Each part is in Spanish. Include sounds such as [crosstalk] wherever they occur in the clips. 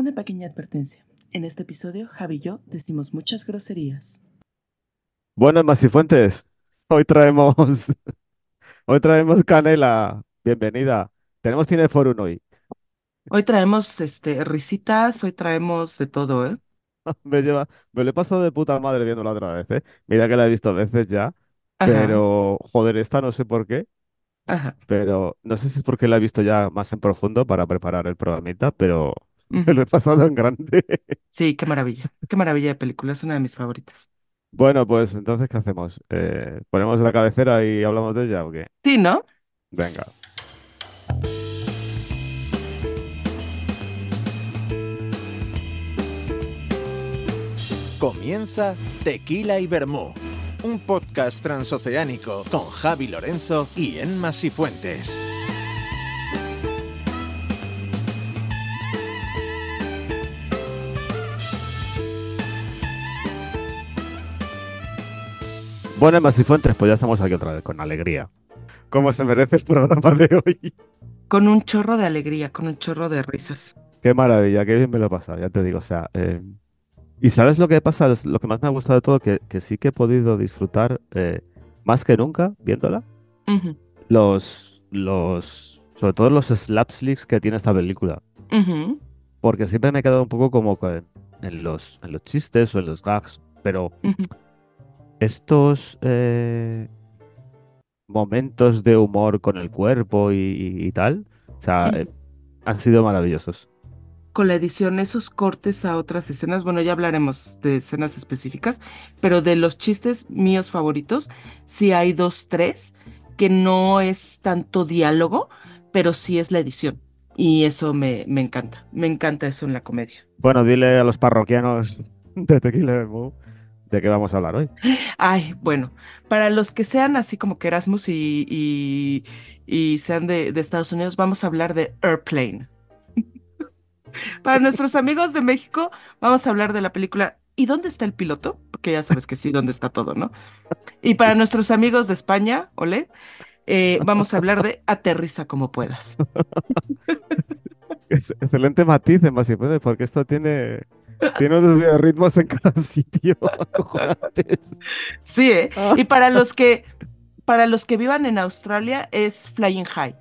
Una pequeña advertencia. En este episodio, Javi y yo decimos muchas groserías. Buenas, Masifuentes. Hoy traemos, [laughs] hoy traemos canela. Bienvenida. Tenemos Cineforum hoy. Hoy traemos este risitas, hoy traemos de todo, ¿eh? [laughs] Me lleva, me lo he pasado de puta madre viéndola otra vez, ¿eh? Mira que la he visto veces ya, Ajá, pero joder, esta no sé por qué, ajá. pero no sé si es porque la he visto ya más en profundo para preparar el programita, pero [laughs] me lo he pasado en grande. Sí, qué maravilla. Qué maravilla de película, es una de mis favoritas. Bueno, pues entonces, ¿qué hacemos? Eh, ¿ponemos la cabecera y hablamos de ella o qué? Sí, ¿no? Venga. Comienza Tequila y Vermú, un podcast transoceánico con Javi Lorenzo y Emma Sifuentes. Bueno, Masifuentes, pues ya estamos aquí otra vez con alegría. Como se merece el programa de hoy. Con un chorro de alegría, con un chorro de risas. Qué maravilla, qué bien me lo he pasado, ya te digo. O sea, eh, y sabes lo que pasa, lo que más me ha gustado de todo, que, que sí que he podido disfrutar eh, más que nunca viéndola. Los, los, sobre todo los slapsticks que tiene esta película. ujú, Porque siempre me he quedado un poco como en los, en los chistes o en los gags. Pero estos eh, momentos de humor con el cuerpo y, y- y tal, o sea, ujú. eh, han sido maravillosos. Con la edición, esos cortes a otras escenas, bueno, ya hablaremos de escenas específicas, pero de los chistes míos favoritos, sí hay dos, tres, que no es tanto diálogo, pero sí es la edición. Y eso me, me encanta, me encanta eso en la comedia. Bueno, dile a los parroquianos [laughs] de Tequila Vermú de qué vamos a hablar hoy. Ay, bueno, para los que sean así como que Erasmus y, y, y sean de, de Estados Unidos, vamos a hablar de Airplane. [laughs] Para nuestros amigos de México, vamos a hablar de la película ¿Y dónde está el piloto? Porque ya sabes que sí, dónde está todo, ¿no? Y para nuestros amigos de España, ole, eh, vamos a hablar de Aterriza como puedas. [laughs] Excelente matiz en Masifuentes, porque esto tiene, tiene unos ritmos en cada [laughs] sitio. Sí, ¿eh? Ah, Y para los que, para los que vivan en Australia es Flying High,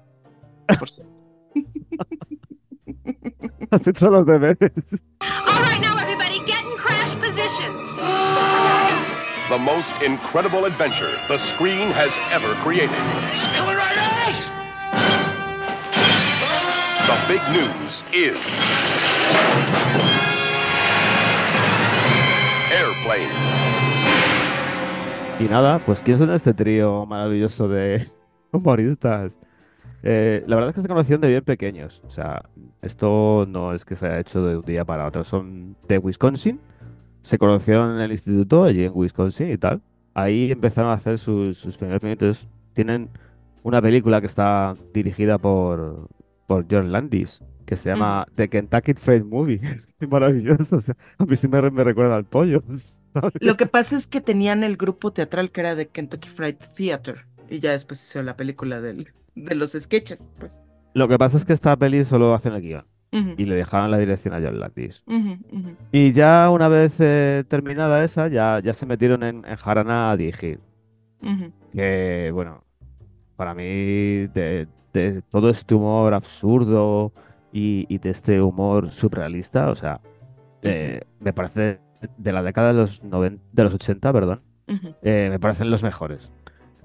por cierto. [laughs] has hecho los deberes. All right, now everybody, get in crash positions. The most incredible adventure the screen has ever created. He's coming right at us! The big news is Y nada, pues ¿quién son este trío maravilloso de [laughs] humoristas? Eh, la verdad es que se conocieron de bien pequeños. O sea, esto no es que se haya hecho de un día para otro. Son de Wisconsin. Se conocieron en el instituto, allí en Wisconsin y tal. Ahí empezaron a hacer sus, sus primeros proyectos. Tienen una película que está dirigida por, por John Landis, que se llama The Kentucky Fried Movie. [laughs] Es maravilloso. O sea, a mí sí me, me recuerda al pollo, [laughs] [laughs] Lo que pasa es que tenían el grupo teatral que era de Kentucky Fried Theater y ya después hicieron la película del, de los sketches, pues. Lo que pasa es que esta peli solo hacen el guion y le dejaron la dirección a John Landis. Y ya una vez eh, terminada esa, ya, ya se metieron en, en jarana a dirigir. Que, bueno, para mí, de, de todo este humor absurdo y, y de este humor surrealista, o sea, eh, me parece de la década de los, 90 de los 80, perdón, ujú, eh, me parecen los mejores.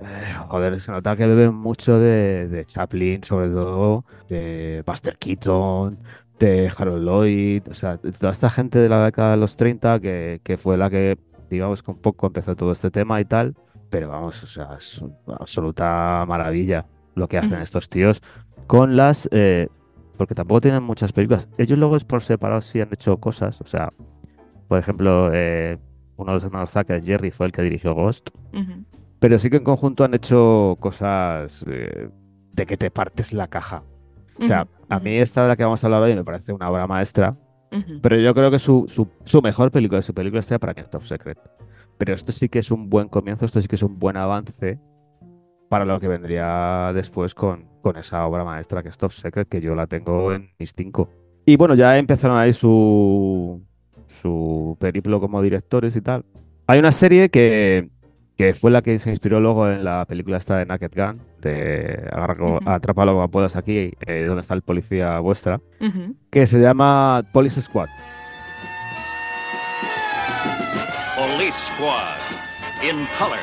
Eh, joder, se nota que beben mucho de, de Chaplin, sobre todo, de Buster Keaton, de Harold Lloyd, o sea, toda esta gente de la década de los 30 que, que fue la que, digamos, un poco empezó todo este tema y tal, pero vamos, o sea, es una absoluta maravilla lo que hacen ujú, estos tíos con las... eh, porque tampoco tienen muchas películas. Ellos luego es por separado sí han hecho cosas, o sea, por ejemplo, eh, uno de los hermanos Zucker, Jerry, fue el que dirigió Ghost. Pero sí que en conjunto han hecho cosas eh, de que te partes la caja. O sea, a mí esta de la que vamos a hablar hoy me parece una obra maestra, pero yo creo que su, su, su mejor película, su película estrella para mí es Top Secret. Pero esto sí que es un buen comienzo, esto sí que es un buen avance para lo que vendría después con, con esa obra maestra que es Top Secret, que yo la tengo en mis cinco. Y bueno, ya empezaron ahí su, su periplo como directores y tal. Hay una serie que, que fue la que se inspiró luego en la película esta de Naked Gun, de agarra como- Ujú. Atrápalo como puedas aquí, eh, donde está el policía vuestra, que se llama Police Squad. Police Squad. In color.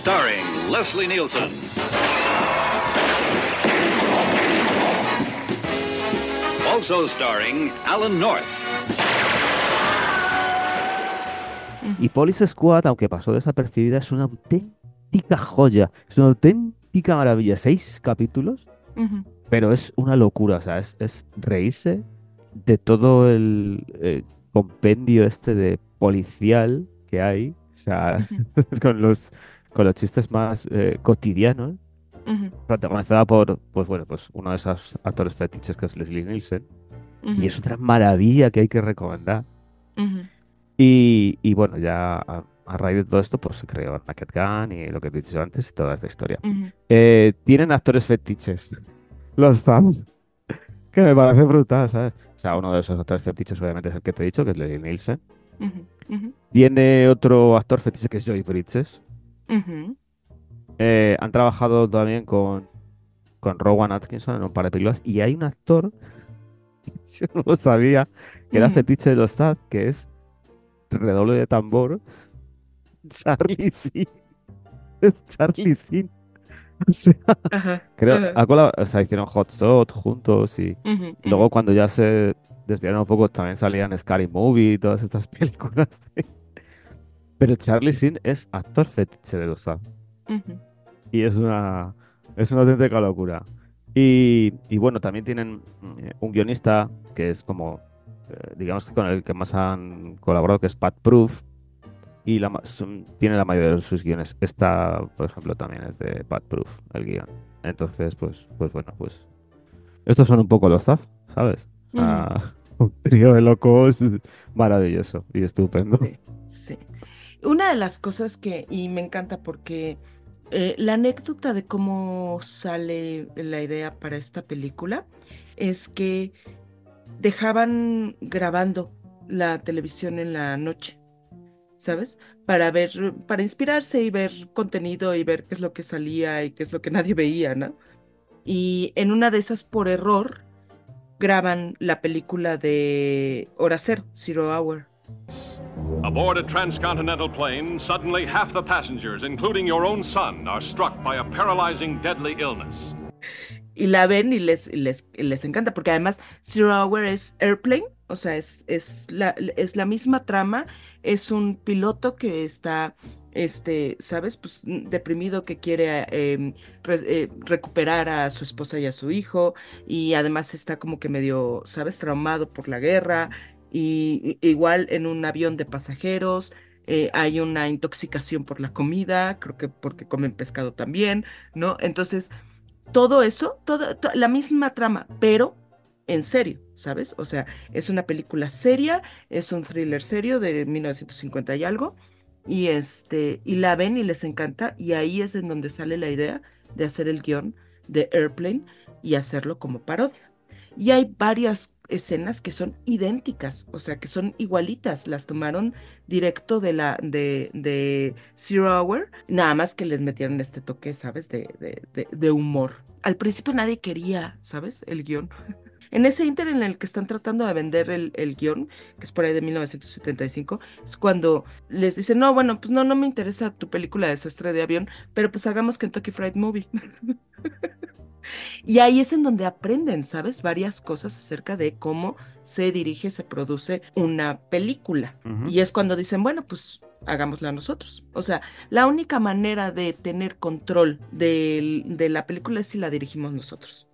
Starring Leslie Nielsen. Also starring Alan North. Y Police Squad, aunque pasó desapercibida, es una auténtica joya. Es una auténtica maravilla. Seis capítulos, pero es una locura. O sea, es, es reírse de todo el eh, compendio este de policial que hay. O sea, [laughs] con los, con los chistes más eh, cotidianos. Protagonizada por, pues bueno, pues uno de esos actores fetiches que es Leslie Nielsen. Y es otra maravilla que hay que recomendar. Y, y bueno, ya a, a raíz de todo esto, pues se creó Naked Gun y lo que he dicho antes y toda esta historia. Eh, tienen actores fetiches. Los fans. [laughs] Que me parece brutal, ¿sabes? O sea, uno de esos actores fetiches obviamente es el que te he dicho, que es Leslie Nielsen. Tiene otro actor fetiche que es Joy Bridges. Ujú. Eh, han trabajado también con, con Rowan Atkinson en un par de películas. Y hay un actor, [laughs] yo no lo sabía, que era Ujú. fetiche de los Zaz, que es redoble de tambor, [laughs] Charlie [laughs] Sin. Es Charlie Sin. O sea, Ajá. creo, Ajá. o sea, hicieron Hot Shot juntos y luego cuando ya se desviaron un poco también salían Scary Movie y todas estas películas. de- Pero Charlie Sin es actor fetiche de los Zaz. Ujú. Y es una, es una auténtica locura. Y, y bueno, también tienen eh, un guionista que es como, eh, digamos que con el que más han colaborado, que es Pat Proof. Y la, son- tiene la mayoría de sus guiones. Esta, por ejemplo, también es de Pat Proof, el guion. Entonces, pues, pues bueno, pues. Estos son un poco los Zaf, ¿sabes? Ah, [laughs] un trío de locos maravilloso y estupendo. Sí, sí. Una de las cosas que, y me encanta porque eh, la anécdota de cómo sale la idea para esta película es que dejaban grabando la televisión en la noche, ¿sabes? Para ver, para inspirarse y ver contenido y ver qué es lo que salía y qué es lo que nadie veía, ¿no? Y en una de esas, por error, graban la película de Hora Cero, Zero Hour. Aboard a transcontinental plane, suddenly half the passengers, including your own son, are struck by a paralyzing deadly illness. y la ven y les, les, les encanta, porque además Zero Hour es Airplane, o sea, es, es, la, es la misma trama, es un piloto que está, este, ¿sabes? Pues deprimido que quiere re- eh, recuperar a su esposa y a su hijo, y además está como que medio, ¿sabes? Traumado por la guerra, y, igual en un avión de pasajeros. eh, hay una intoxicación por la comida, creo que porque comen pescado también, ¿no? Entonces, todo eso, toda, to- la misma trama, pero en serio, ¿sabes? O sea, es una película seria, es un thriller serio de 1950 y algo, y este, y la ven y les encanta, y ahí es en donde sale la idea de hacer el guion de Airplane y hacerlo como parodia. Y hay varias escenas que son idénticas, o sea, que son igualitas, las tomaron directo de la de, Zero Hour, nada más que les metieron este toque, ¿sabes? De, de, de, de humor. Al principio nadie quería, ¿sabes? El guion. [laughs] En ese inter en el que están tratando de vender el, el guion, que es por ahí de 1975, es cuando les dicen, no, bueno, pues no, no me interesa tu película de desastre de avión, pero pues hagamos Kentucky Fried Movie. [laughs] Y ahí es en donde aprenden, ¿sabes? Varias cosas acerca de cómo se dirige, se produce una película. Y es cuando dicen, bueno, pues hagámosla nosotros. O sea, la única manera de tener control del- de, la película es si la dirigimos nosotros.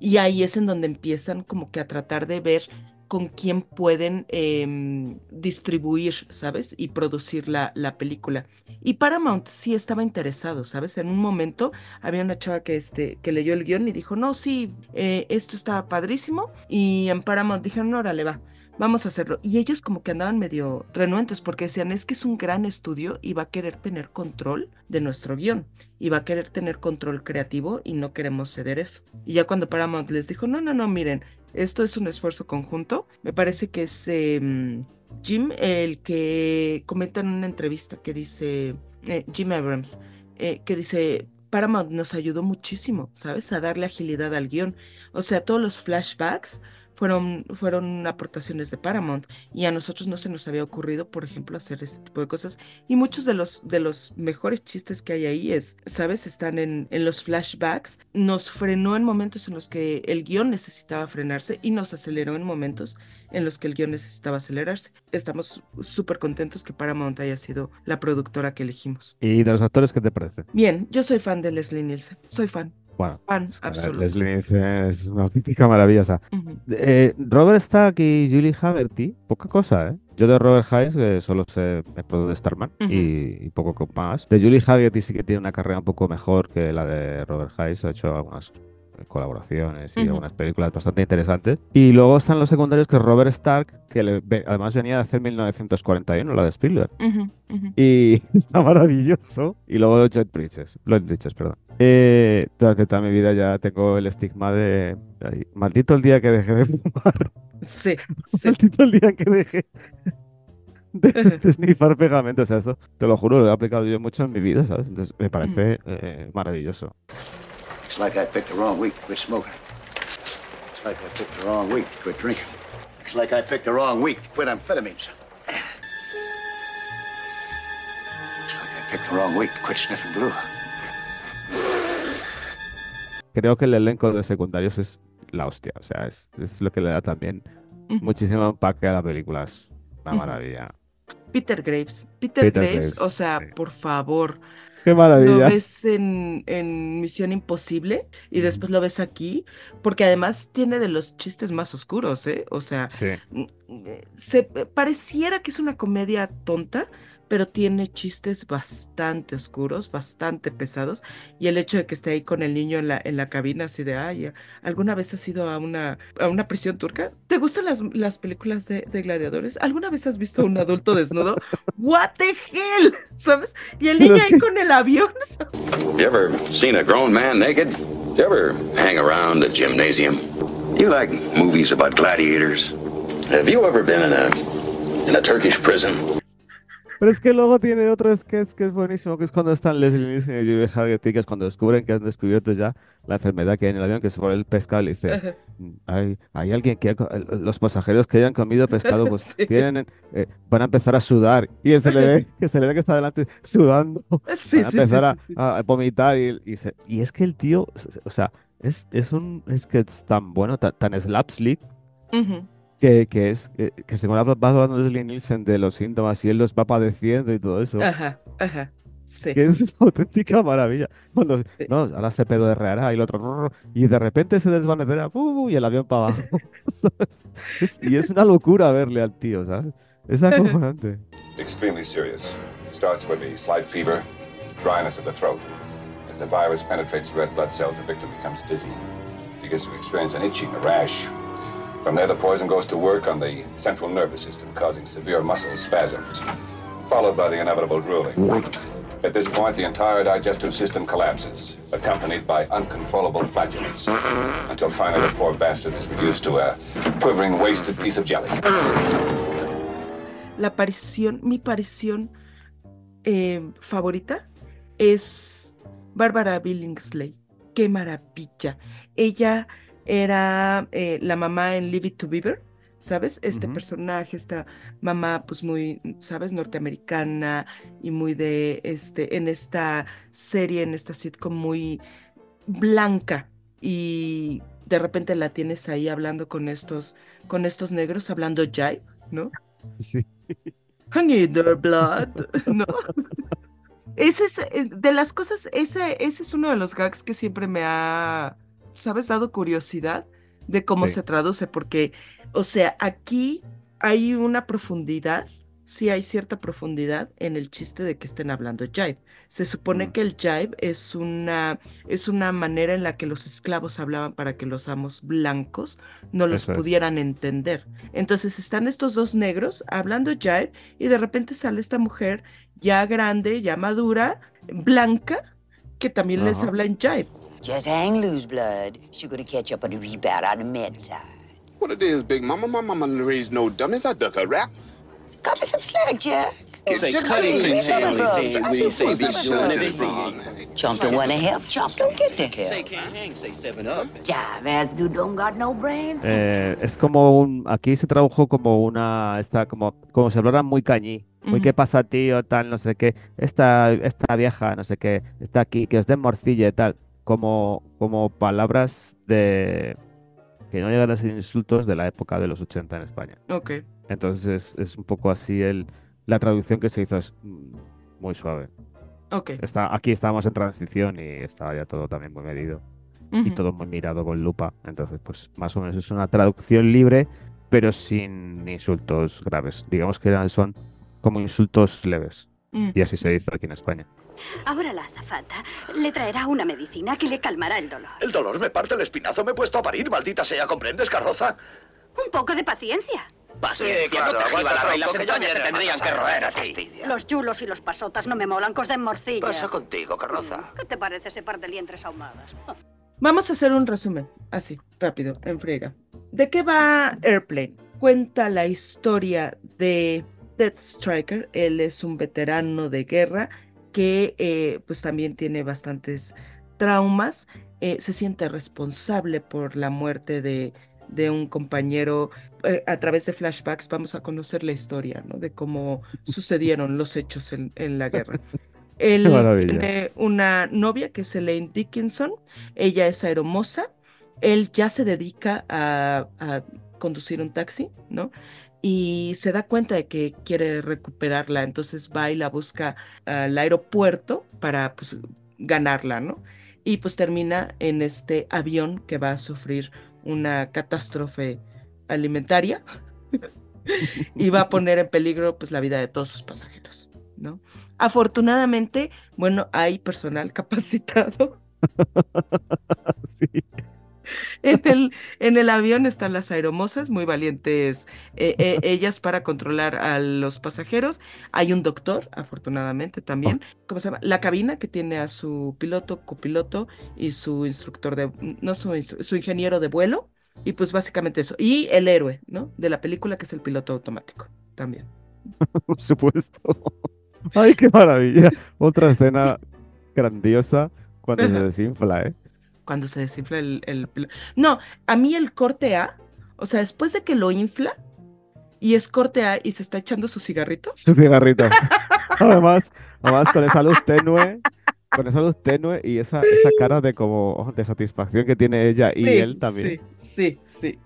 Y ahí es en donde empiezan como que a tratar de ver con quién pueden em, distribuir, ¿sabes? Y producir la, la película. Y Paramount sí estaba interesado, ¿sabes? En un momento había una chava que, este, que leyó el guion y dijo, no, sí, eh, esto está padrísimo. Y en Paramount dijeron, no, órale, va. vamos a hacerlo. Y ellos como que andaban medio renuentes porque decían, es que es un gran estudio y va a querer tener control de nuestro guion y va a querer tener control creativo y no queremos ceder eso. Y ya cuando Paramount les dijo, no, no, no, miren, esto es un esfuerzo conjunto, me parece que es em, Jim el que comenta en una entrevista que dice, eh, Jim Abrams, eh, que dice, Paramount nos ayudó muchísimo, ¿sabes? A darle agilidad al guion. O sea, todos los flashbacks fueron, fueron aportaciones de Paramount y a nosotros no se nos había ocurrido, por ejemplo, hacer ese tipo de cosas. Y muchos de los, de los mejores chistes que hay ahí es, ¿sabes? Están en, en los flashbacks. Nos frenó en momentos en los que el guion necesitaba frenarse y nos aceleró en momentos en los que el guion necesitaba acelerarse. Estamos súper contentos que Paramount haya sido la productora que elegimos. ¿Y de los actores qué te parece? Bien, yo soy fan de Leslie Nielsen. Soy fan. Bueno, Fan es que absoluto. Leslie es una auténtica maravillosa. Ujú. Eh, Robert Stack y Julie Haverty, poca cosa, ¿eh? Yo de Robert Hayes que solo sé acuerdo de Starman Ujú. y, y poco más. De Julie Haverty sí que tiene una carrera un poco mejor que la de Robert Hayes. Ha hecho algunas colaboraciones y Ujú. algunas películas bastante interesantes. Y luego están los secundarios que es Robert Stark, que le- además venía de hacer 1941, la de Spielberg. Ujú, ujú. Y [laughs] está maravilloso. Y luego Lloyd Bridges, Lloyd Bridges, perdón. Eh, durante toda mi vida ya tengo el estigma de... ay, maldito el día que dejé de fumar. Sí, [laughs] sí. Maldito el día que dejé de, de snifar pegamento. O sea, eso te lo juro, lo he aplicado yo mucho en mi vida, ¿sabes? Entonces me parece eh, maravilloso. It's like I picked the wrong week to quit smoking. It's like I picked the wrong week to quit drinking. It's like I picked the wrong week to quit amphetamines. It's like I picked the wrong week to quit sniffing glue. Creo que el elenco de secundarios es la hostia. O sea, es, es lo que le da también muchísimo empaque a la película. Es una maravilla. Peter Graves. Peter, Peter Graves, Graves, o sea, sí. por favor, ¡Qué lo maravilla! ves en, en Misión Imposible y después lo ves aquí, porque además tiene de los chistes más oscuros, ¿eh? O sea, Sí. eh, se pareciera que es una comedia tonta, pero tiene chistes bastante oscuros, bastante pesados, y el hecho de que esté ahí con el niño en la, en la cabina, así de, ay, ¿alguna vez has ido a una, a una prisión turca? ¿Te gustan las, las películas de, de gladiadores? ¿Alguna vez has visto a un adulto desnudo? ¿What the hell? ¿Sabes? Y el niño ahí con el avión. [laughs] You ever seen a grown man naked? You ever hang around a gymnasium? You like movies about gladiators? Have you ever been in a in a Turkish prison? Pero es que luego tiene otro sketch que es buenísimo, que es cuando están Leslie Nielsen y Julie Haggerty, que es cuando descubren que han descubierto ya la enfermedad que hay en el avión, que se pone el pescado y dice, Ajá. "Mm, hay, hay alguien que, los pasajeros que hayan comido pescado, pues [laughs] Sí. tienen, eh, van a empezar a sudar. Y se le ve, que se le ve que está delante sudando, [laughs] Sí, van a empezar a- sí. A, a vomitar. Y, y, se- y es que el tío, o sea, es, es un sketch tan bueno, tan, tan slapstick, Ujú. Que, que es que, que según va va hablando Leslie Nielsen de los síntomas y él los va padeciendo y todo eso, Ajá, ajá. Sí. que es una auténtica maravilla. Cuando, Sí. no, ahora se pedorreará y el otro, y de repente se desvanecerá ¡fu! y el avión para abajo. [laughs] [laughs] ¿sabes? Es- y es una locura verle al tío, ¿sabes? Es acojonante. [laughs] extremely serious. Starts with the slight fever, dryness of the throat. As the virus penetrates the red blood cells, the victim becomes dizzy, begins to experience an itching, a rash. From there, the poison goes to work on the central nervous system, causing severe muscle spasms, followed by the inevitable drooling. At this point, the entire digestive system collapses, accompanied by uncontrollable flatulence, until finally the poor bastard is reduced to a quivering, wasted piece of jelly. La aparición, mi aparición eh, favorita es Bárbara Billingsley. ¡Qué maravilla! Ella era eh, la mamá en Leave It to Beaver, ¿sabes? Este personaje, esta mamá, pues muy, ¿sabes? Norteamericana y muy de, este, en esta serie, en esta sitcom muy blanca y de repente la tienes ahí hablando con estos, con estos negros, hablando jive, ¿no? Sí. I need their blood, [laughs] ¿no? Ese es, eh, de las cosas, ese, ese es uno de los gags que siempre me ha, ¿sabes? Dado curiosidad de cómo Sí. se traduce, porque, o sea, aquí hay una profundidad sí hay cierta profundidad en el chiste de que estén hablando jive. Se supone Mm. que el jive es una, es una manera en la que los esclavos hablaban para que los amos blancos no los Eso es. pudieran entender. Entonces están estos dos negros hablando jive y de repente sale esta mujer ya grande, ya madura, blanca, que también les habla en jive. Just hang loose, blood. She gonna catch up on the rebound on the med side. What it is, Big Mama? My mama didn't raise no dummies. I duck a rap. Cut me some slack, Jack. Say, Jack, cutting we say, be doing everything. Chump don't wanna help, Chump don't get the help. can't hang, say, seven up. Jive ass dude don't got no brains. Eh, es como un. Aquí se tradujo como una. Esta, como, como si hablara muy cañí. Muy Ujú. qué pasa, tío, tal, no sé qué. Esta, esta vieja, no sé qué, está aquí, que os den morcilla y tal. Como, como palabras de. que no llegan a ser insultos de la época de los 80 en España. Ok. Entonces es, es un poco así el. La traducción que se hizo es muy suave. Ok. Está, aquí estábamos en transición y estaba ya todo también muy medido. y todo muy mirado con lupa. Entonces, pues más o menos es una traducción libre, pero sin insultos graves. Digamos que son como insultos leves. Mm. Y así se dice aquí en España. Ahora la azafata le traerá una medicina que le calmará el dolor. El dolor me parte el espinazo, me he puesto a parir, maldita sea, ¿comprendes, carroza? Un poco de paciencia. Paciencia, no te la las que ya entrañas viene te tendrían que roer a ti. Los chulos y los pasotas no me molan, cos de morcilla. Pasa contigo, carroza. ¿Qué te parece ese par de lientres ahumadas? [laughs] Vamos a hacer un resumen, así, rápido, en friega. ¿De qué va Airplane? Cuenta la historia de Death Striker. Él es un veterano de guerra que eh, pues también tiene bastantes traumas. Eh, se siente responsable por la muerte de, de un compañero. Eh, a través de flashbacks vamos a conocer la historia, ¿no? De cómo [laughs] sucedieron los hechos en, en la guerra. Él [laughs] tiene una novia que es Elaine Dickinson. Ella es aeromoza. Él ya se dedica a, a conducir un taxi, ¿no? Y se da cuenta de que quiere recuperarla, entonces va y la busca al aeropuerto para pues, ganarla, ¿no? Y pues termina en este avión que va a sufrir una catástrofe alimentaria [laughs] y va a poner en peligro pues la vida de todos sus pasajeros, ¿no? Afortunadamente, bueno, hay personal [laughs] capacitado [laughs] Sí. [laughs] En el, en el avión están las aeromosas, muy valientes eh, eh, [laughs] ellas para controlar a los pasajeros. Hay un doctor, afortunadamente también. ¿Cómo se llama? La cabina que tiene a su piloto, copiloto y su instructor de, no su, su ingeniero de vuelo. Y pues básicamente eso. Y el héroe, ¿no? De la película que es el piloto automático también. [laughs] Por supuesto. Ay, qué maravilla. Otra escena grandiosa cuando se desinfla, ¿eh? Cuando se desinfla el, el No, a mí el corte A, o sea, después de que lo infla y es corte A y se está echando sus cigarritos. Su cigarrito. [laughs] Además, además con esa luz tenue, con esa luz tenue y esa, esa cara de como de satisfacción que tiene ella y él también. Sí, sí, sí.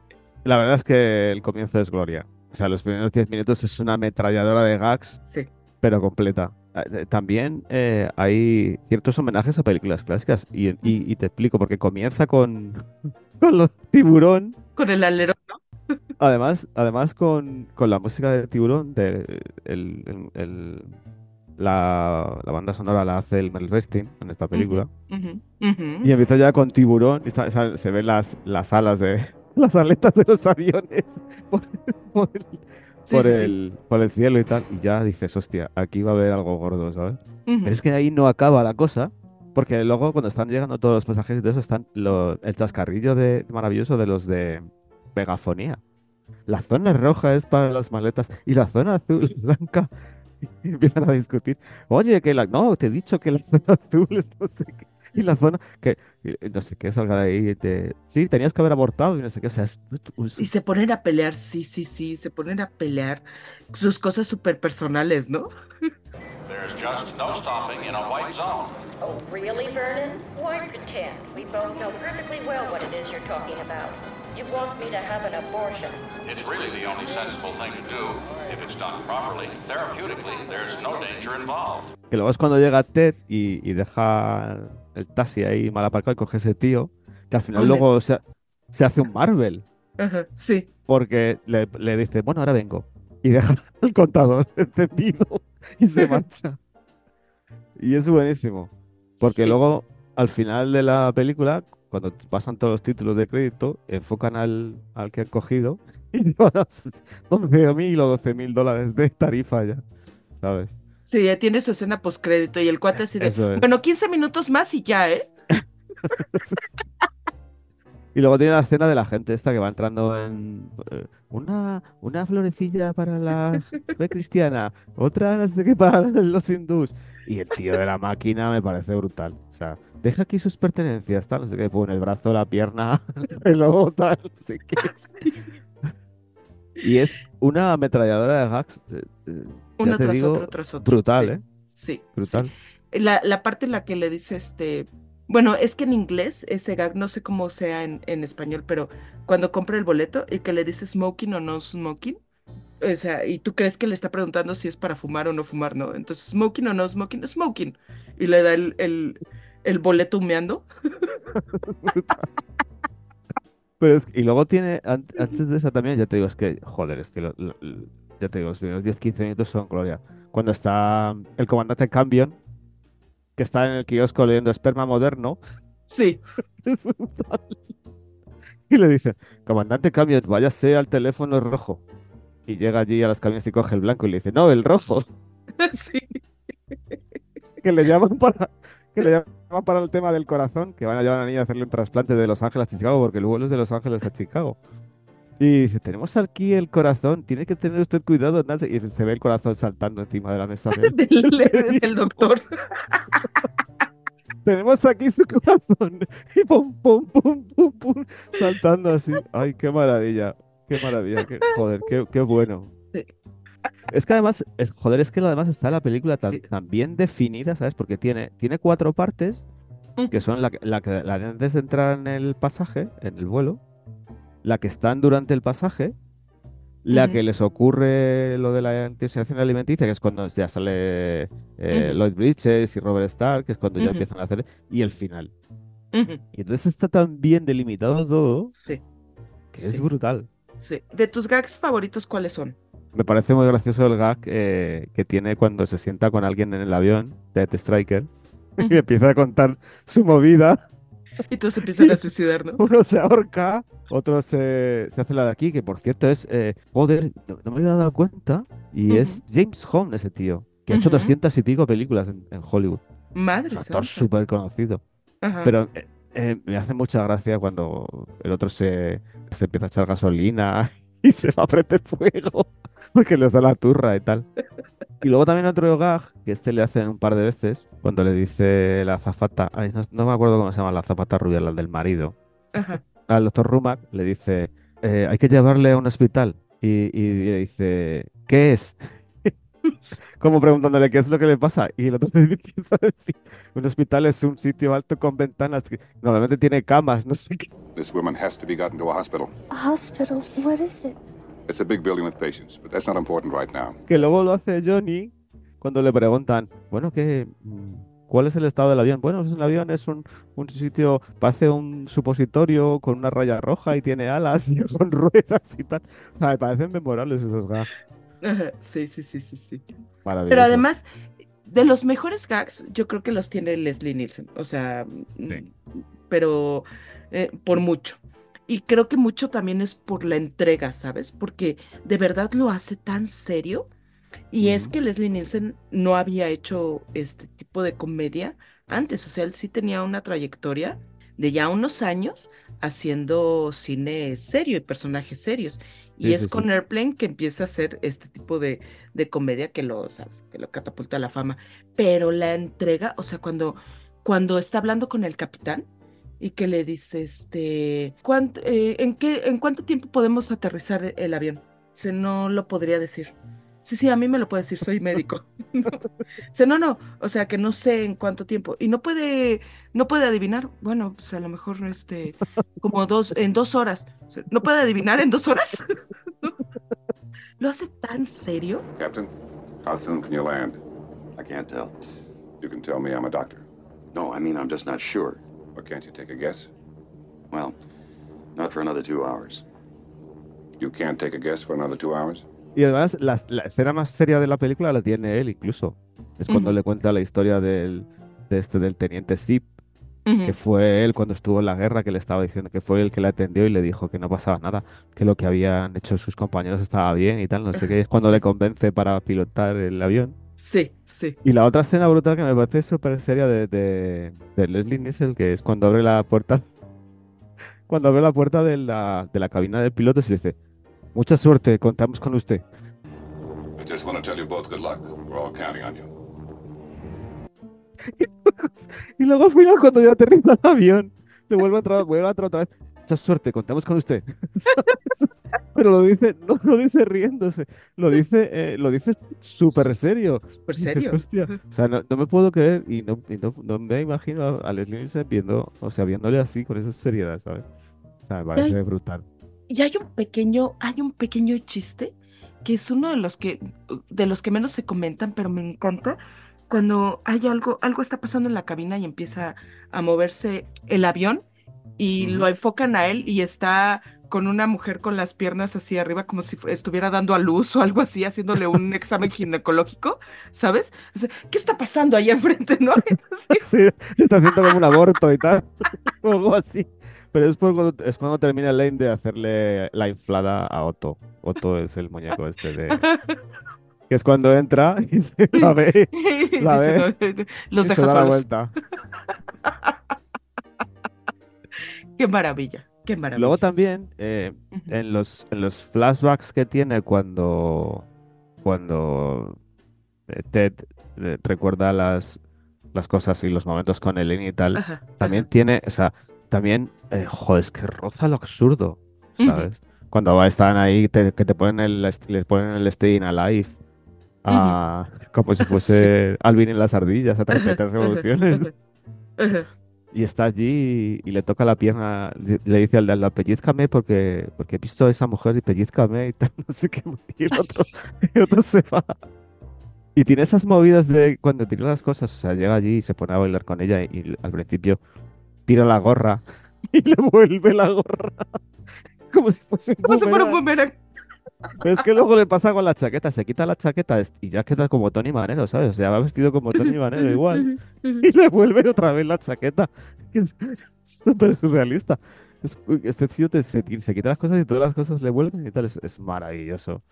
La verdad es que el comienzo es gloria. O sea, los primeros 10 minutos es una ametralladora de gags, Sí. pero completa. Eh, eh, También eh, hay ciertos homenajes a películas clásicas y, y- y te explico, porque comienza con, [laughs] con los tiburón, Con el alerón, ¿no? [laughs] además, además con, con la música de tiburón, de, el, el- el- la, la banda sonora la hace el Mel en esta película. Ujú, ujú. Y empieza ya con tiburón y está- se ven las, las alas de [laughs] las aletas de los aviones por, por el, Sí, por sí, sí. el- por el cielo y tal. Y ya dices, hostia, aquí va a haber algo gordo, ¿sabes? Pero es que ahí no acaba la cosa, porque luego cuando están llegando todos los pasajeros y todo eso, están lo- el chascarrillo de, maravilloso de los de megafonía. La zona roja es para las maletas y la zona azul, blanca, [laughs] y empiezan a discutir. Oye, que la... No, te he dicho que la [laughs] zona azul es no sé qué. Y la zona que... y No sé qué, salga de ahí. de- Sí, tenías que haber abortado y no sé qué. O sea, es- es- Y se ponen a pelear, sí, sí, sí, se ponen a pelear sus cosas súper personales, ¿no? There's just no stopping in a white zone. Oh, really, Vernon? Why pretend? We both know perfectly well what it is you're talking about. You want me to have an abortion. It's really the only sensible thing to do. If it's done properly, therapeutically, there's no danger involved. Que luego es cuando llega Ted y, y deja el taxi ahí mal aparcado y coge ese tío, que al final luego se, se hace un Marvel, Ajá, sí. porque le, le dice, bueno, ahora vengo. y deja [laughs] el contador [laughs] encendido y se [laughs] marcha. Y es buenísimo. Porque Sí. luego, al final de la película, cuando pasan todos los títulos de crédito, enfocan al, al que han cogido y llevan 11.000 o 12.000 dólares de tarifa ya. ¿Sabes? Sí, ya tiene su escena postcrédito y el cuate así de, es. bueno, 15 minutos más y ya, ¿eh? [laughs] Y luego tiene la escena de la gente esta que va entrando en eh, una, una florecilla para la fe cristiana, otra no sé qué para los hindús. Y el tío de la máquina me parece brutal. O sea, deja aquí sus pertenencias, tal, no sé qué, pone el brazo, la pierna, [laughs] el reloj, tal, no sé qué. [laughs] Y es una ametralladora de gags. eh, eh, Uno tras digo, otro, tras otro. Brutal, sí. ¿eh? Sí, Brutal. La, la parte en la que le dice este. Bueno, es que en inglés ese gag, no sé cómo sea en, en español, pero cuando compra el boleto y que le dice smoking o no smoking, o sea, y tú crees que le está preguntando si es para fumar o no fumar, ¿no? Entonces, smoking o no smoking, smoking. Y le da el, el, el boleto humeando. [laughs] Pero es- y luego tiene, an- antes de esa también, ya te digo, es que, joder, es que, lo- ya te digo, los primeros 10-15 minutos son gloria. Cuando está el comandante Cambion, que está en el kiosco leyendo esperma moderno, Sí. [laughs] es brutal. Y le dice, comandante Cambion, váyase al teléfono rojo. Y llega allí a las camiones y coge el blanco y le dice, no, el rojo. [laughs] sí. [laughs] que le llaman para que le llaman para el tema del corazón, que van a llevar a la niña a hacerle un trasplante de Los Ángeles a Chicago, porque el vuelo es de Los Ángeles a Chicago. Y dice, tenemos aquí el corazón, tiene que tener usted cuidado. Nancy". Y se ve el corazón saltando encima de la mesa. [laughs] del- [laughs] del, del doctor. [laughs] tenemos aquí su corazón. Y pum, pum, pum, pum, pum, saltando así. Ay, qué maravilla. Qué maravilla. qué- joder, qué, qué bueno. Sí. Es que además, es, joder, es que además está la película tan, tan bien definida, ¿sabes? Porque tiene, tiene cuatro partes que son la, que- la, que, la de antes de entrar en el pasaje, en el vuelo, la que están durante el pasaje, la que les ocurre lo de la intoxicación alimenticia, que es cuando ya sale eh. Lloyd Bridges y Robert Stark, que es cuando ya empiezan a hacer, y el final. Y entonces está tan bien delimitado todo Sí, que Sí. es brutal. sí. ¿De tus gags favoritos cuáles son? Me parece muy gracioso el gag eh, que tiene cuando se sienta con alguien en el avión, Death Striker, y empieza a contar su movida. [laughs] Y todos empiezan a suicidar, ¿no? Uno se ahorca, otro se, se hace la de aquí, que por cierto es, eh, joder, no, no me había dado cuenta, y es James Hong ese tío, que ha hecho Ujú. 200 y pico películas en, en Hollywood. Madre un actor súper conocido. Ajá. Pero eh, eh, me hace mucha gracia cuando el otro se, se empieza a echar gasolina [laughs] y se va a prender fuego [laughs] porque les da la turra y tal. Y luego también otro gag que este le hacen un par de veces cuando le dice la azafata, ay, no, no me acuerdo cómo se llama la azafata rubia, la del marido. Ajá. Al doctor Rumack le dice, eh, hay que llevarle a un hospital. Y, y le dice, ¿qué es? [laughs] Como preguntándole qué es lo que le pasa. Y el otro [laughs] le empieza a decir, un hospital es un sitio alto con ventanas que normalmente tiene camas, no sé qué. This woman has to be gotten to a hospital. A hospital? What is it? It's a big building with patients, but that's not important right now. Que luego lo hace Johnny cuando le preguntan, bueno, ¿qué, mm, ¿cuál es el estado del avión? Bueno, el avión es un, un sitio, parece un supositorio con una raya roja y tiene alas y [laughs] con ruedas y tal. O sea, me parecen memorables esos gags. [laughs] Sí, sí, sí, sí, sí. Pero además, de los mejores gags, yo creo que los tiene Leslie Nielsen. O sea, mm, pero eh, por mucho. Y creo que mucho también es por la entrega, ¿sabes? Porque de verdad lo hace tan serio. Y es que Leslie Nielsen no había hecho este tipo de comedia antes. O sea, él sí tenía una trayectoria de ya unos años haciendo cine serio y personajes serios. Y Sí, es sí, con sí. Airplane que empieza a hacer este tipo de, de comedia que lo, ¿sabes? Que lo catapulta a la fama. Pero la entrega, o sea, cuando, cuando está hablando con el capitán y que le dice, este, ¿cuánt- eh, ¿en qué, en cuánto tiempo podemos aterrizar el avión? Se no lo podría decir. Sí, sí, a mí me lo puede decir, soy médico. [laughs] Dice, no, no, o sea que no sé en cuánto tiempo. Y no puede, no puede adivinar. Bueno, pues a lo mejor este, como dos, en dos horas. O sea, ¿No puede adivinar en dos horas? [laughs] Lo hace tan serio. Captain, how soon can you land? I can't tell. You can tell me I'm a doctor. No, I mean, I'm just not sure. Or can't you take a guess? Well, not for another two hours. You can't take a guess for another two hours? Y además, las- la, escena más seria de la película la tiene él incluso. Es cuando Ujú. le cuenta la historia del, de este, del teniente Zip, Ujú. que fue él cuando estuvo en la guerra, que le estaba diciendo que fue él que le atendió y le dijo que no pasaba nada, que lo que habían hecho sus compañeros estaba bien y tal, no sé qué. Es cuando Sí. le convence para pilotar el avión. Sí, sí. Y la otra escena brutal que me parece súper seria de, de, de Leslie Nielsen, que es cuando abre la puerta. [laughs] Cuando abre la puerta de la, de la cabina de pilotos y le dice: Mucha suerte, contamos con usted. I just want to tell you both good luck. We're all counting on you. [laughs] Y luego al final, cuando ya aterriza el avión, le vuelve a entrar, vuelve a entrar otra vez. Mucha suerte, contamos con usted. [laughs] Pero lo dice, no lo dice riéndose, lo dice, eh, lo dice súper serio. Súper Dices, serio. "Hostia". O sea, no, no me puedo creer y no, y no, no me imagino a, a Leslie Nielsen viendo, o sea, viéndole así con esa seriedad, ¿sabes? O sea, me parece brutal. Y hay un pequeño, hay un pequeño chiste que es uno de los que, de los que menos se comentan, pero me encanta cuando hay algo, algo está pasando en la cabina y empieza a moverse el avión y Ujú. lo enfocan a él y está con una mujer con las piernas así arriba como si estuviera dando a luz o algo así, haciéndole un examen ginecológico, ¿sabes? O sea, ¿qué está pasando allá enfrente, no? [laughs] Entonces, Sí, está haciendo como un aborto y tal, [laughs] o algo así. Pero es, cuando, es cuando termina Lane de hacerle la inflada a Otto. Otto es el muñeco este de... Que es cuando entra y [laughs] se la ve, la Dice, ve "No, los se deja la solos. vuelta. Qué maravilla, qué maravilla. Luego también, eh, en los, en los flashbacks que tiene cuando, cuando eh, Ted eh, recuerda las, las cosas y los momentos con Elaine y tal, Ajá, también tiene, o sea, también, eh, joder, es que roza lo absurdo. ¿sabes? Cuando están ahí, te- que te ponen el, les ponen el Staying Alive, a- como si fuese [laughs] Alvin en las ardillas a 33 revoluciones. Y está allí y, y le toca la pierna, le, dice al de al lado, pellizcame porque, porque he visto a esa mujer y pellizcame y tal, [laughs] no sé qué. Y el otro, [laughs] el otro se va. Y tiene esas movidas de cuando tira las cosas, o sea, llega allí y se pone a bailar con ella y, y al principio tira la gorra [laughs] y le vuelve la gorra. Como si fuese un Como si fuera un boomerang. Pero es que luego le pasa con la chaqueta, se quita la chaqueta y ya queda como Tony Manero, ¿sabes? O sea, va vestido como Tony Manero igual. Y le vuelve otra vez la chaqueta. que [laughs] Es súper surrealista. Es- este tío te- se, se quita las cosas y todas las cosas le vuelven y tal. Es, es maravilloso.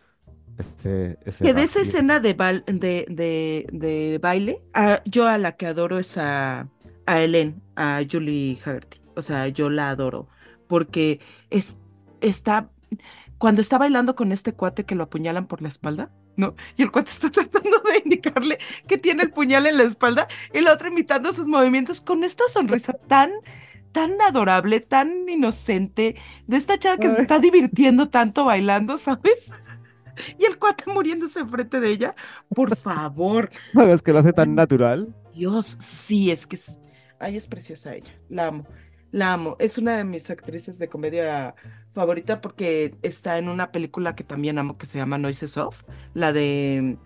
Ese, ese Que de esa escena de, bal- de, de, de baile, a- yo a la que adoro es a, a Ellen, a Julie Haggerty. O sea, yo la adoro. Porque es, está. Cuando está bailando con este cuate que lo apuñalan por la espalda, ¿no? Y el cuate [laughs] está tratando de indicarle que tiene el puñal en la espalda y la otra imitando sus movimientos con esta sonrisa tan, tan adorable, tan inocente, de esta chava que se está divirtiendo tanto bailando, [laughs] ¿sabes? Y el cuate muriéndose enfrente de ella. Por favor. [laughs] ¿Sabes que lo hace tan natural? Dios, sí, es que es. Ay, es preciosa ella. La amo. La amo. Es una de mis actrices de comedia favorita porque está en una película que también amo que se llama Noises Off. La de.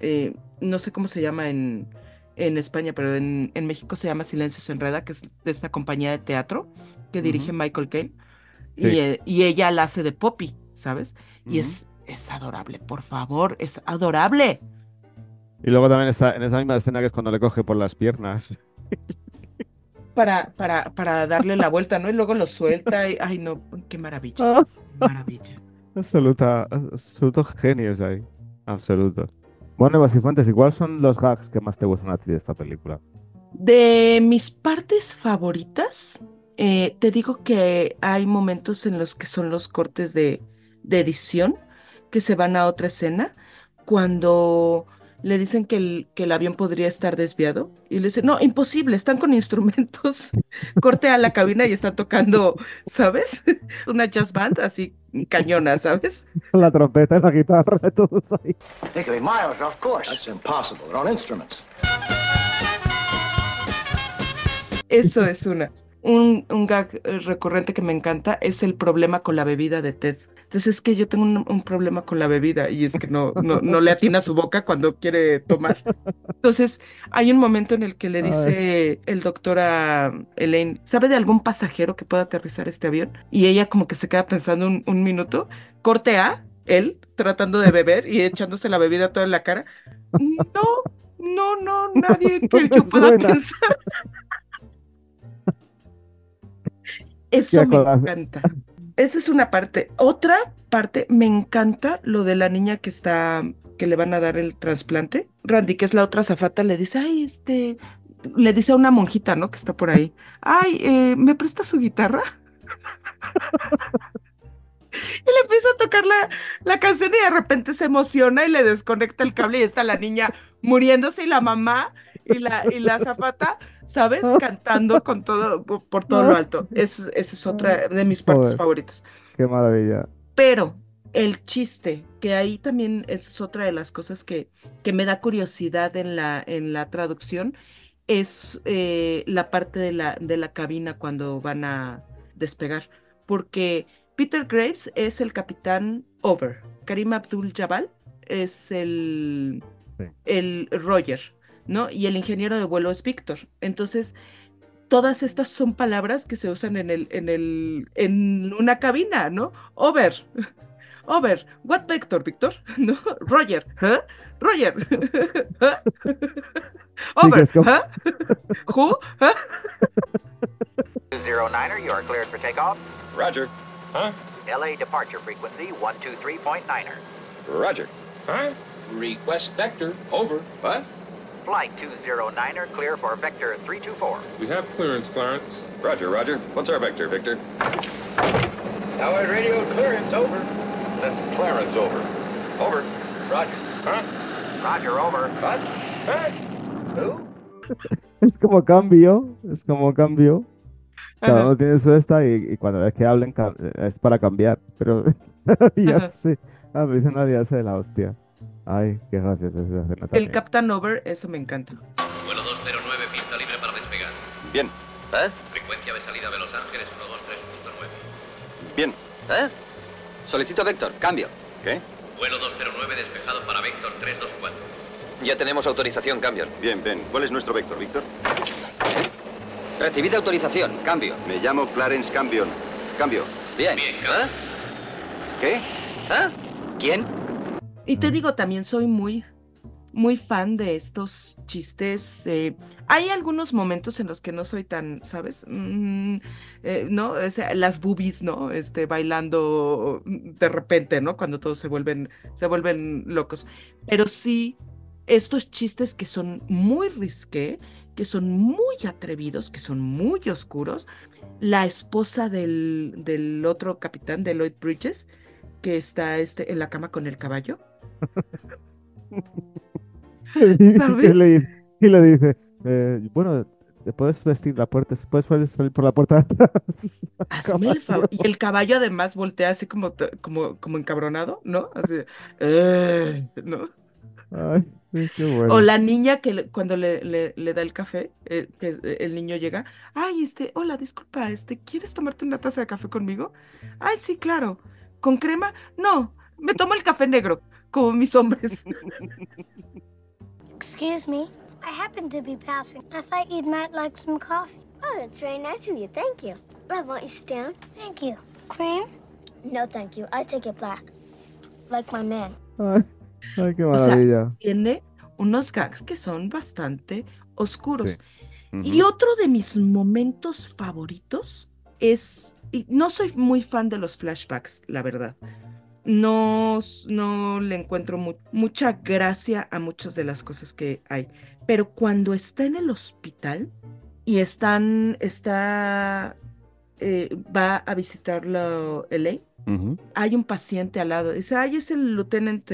eh, no sé cómo se llama en, en España, pero en, en México se llama Silencio se enreda, que es de esta compañía de teatro que dirige Michael Caine. Y, eh, y ella la hace de Poppy, ¿sabes? Y es, es adorable, por favor, es adorable. Y luego también está en esa misma escena que es cuando le coge por las piernas. [laughs] para, para, para darle la vuelta, ¿no? Y luego lo suelta. y- ay, no, qué maravilla. Ah. Maravilla. Absoluta, absolutos genios ahí. Absolutos. Bueno, Eva Cifuentes, ¿y cuáles son los gags que más te gustan a ti de esta película? De mis partes favoritas, eh, te digo que hay momentos en los que son los cortes de, de edición que se van a otra escena cuando le dicen que el, que el avión podría estar desviado y le dicen, no, imposible, están con instrumentos. [laughs] Corte a la cabina y están tocando, ¿sabes? [laughs] Una jazz band así cañona, ¿sabes? La trompeta y la guitarra, todos ahí. They could be miles off course. That's impossible. They're on instruments. Eso es una. Un, un gag eh, recurrente que me encanta es el problema con la bebida de Ted. Entonces es que yo tengo un, un problema con la bebida y es que no, no, no le atina su boca cuando quiere tomar. Entonces hay un momento en el que le dice el doctor a Elaine, ¿sabe de algún pasajero que pueda aterrizar este avión? Y ella como que se queda pensando un, un minuto, corte A, él tratando de beber y echándose la bebida toda en la cara. No, no, no, nadie [laughs] que me yo pueda suena. pensar. Eso me encanta. Esa es una parte. Otra parte, me encanta lo de la niña que está, que le van a dar el trasplante. Randy, que es la otra zafata, le dice, ay, este, le dice a una monjita, ¿no? Que está por ahí, ay, eh, ¿me presta su guitarra? [laughs] Y le empieza a tocar la, la canción y de repente se emociona y le desconecta el cable y está la niña muriéndose y la mamá y la, y la azafata, ¿sabes? [laughs] Cantando con todo, por, por todo lo alto. Es, esa es otra [laughs] de mis partes Joder. favoritas. Qué maravilla. Pero el chiste, que ahí también esa es otra de las cosas que, que me da curiosidad en la, en la traducción, es eh, la parte de la, de la cabina cuando van a despegar. Porque Peter Graves es el capitán Over, Karim Abdul Jabal es el, Sí. el Roger, ¿no? Y el ingeniero de vuelo es Víctor. Entonces, todas estas son palabras que se usan en el, en el, en una cabina, ¿no? Over. [laughs] Over. What vector, Víctor? [laughs] ¿No? Roger. ¿huh? Roger. ¿huh? [laughs] Over. ¿huh? Who? ¿huh? 09er, you are cleared for takeoff. Roger. Huh? LA departure frequency 123.9er. Roger. Huh? Request vector. Over. What? Flight 209er, clear for vector 324. We have clearance, Clarence. Roger, Roger. What's our vector, Victor? Howard radio clearance, over. That's Clarence over. Over. Roger. Huh? Roger, over. What? Huh? Who? [laughs] Es como cambio, es como cambio. Cada uno tiene su esta y, y cuando ves que hablen es para cambiar, pero [laughs] ya Ajá. sé, ah, me dicen alianza de la hostia. Ay, qué gracioso escena El. Captain Over, eso me encanta. Vuelo 209, pista libre para despegar. Bien. ¿Eh? Frecuencia de salida de Los Ángeles 123.9. Bien. ¿Eh? Solicito Vector, cambio. ¿Qué? Vuelo 209 despejado para Vector 324. Ya tenemos autorización, cambio. Bien, bien. ¿Cuál es nuestro vector, Víctor? Recibida autorización, cambio. Me llamo Clarence Cambion. Cambio. Bien. Bien, ¿Eh? ¿Qué? ¿Eh? ¿Quién? Y te digo, también soy muy, muy fan de estos chistes. eh, hay algunos momentos en los que no soy tan, ¿sabes? Mm, eh, ¿no? O sea, las boobies, ¿no? Este, bailando de repente, ¿no? Cuando todos se vuelven, se vuelven locos. Pero sí, estos chistes que son muy risqué, que son muy atrevidos, que son muy oscuros. La esposa del, del otro capitán, de Lloyd Bridges, que está este, en la cama con el caballo. Y le, dice- y le dice, eh, bueno, te puedes vestir la puerta, puedes salir por la puerta de atrás. [laughs] Hazme el favor. Y el caballo además voltea así como, como, como encabronado, ¿no? Así, "Eh", ¿no? Ay, sí, qué bueno. O la niña que le- cuando le, le, le da el café, eh, que el niño llega, ay, este, hola, disculpa, este, ¿quieres tomarte una taza de café conmigo? Ay, sí, claro. ¿Con crema? No, me tomo el café negro, como mis hombres. [laughs] Excuse me. I happened to be passing. I thought you might like some coffee. Oh, that's very nice of you. Thank you. Well, won't you sit down? Thank you. Cream? No, thank you. I take it black. Like my man. Ay, ay, qué O sea, maravilla. tiene unos gags que son bastante oscuros. Sí. Y otro de mis momentos favoritos es, y no soy muy fan de los flashbacks, la verdad. No, no le encuentro mu- mucha gracia a muchas de las cosas que hay. Pero cuando está en el hospital y están, está, eh, va a visitarlo Elaine, Ujú. hay un paciente al lado. Dice, ay, es el lieutenant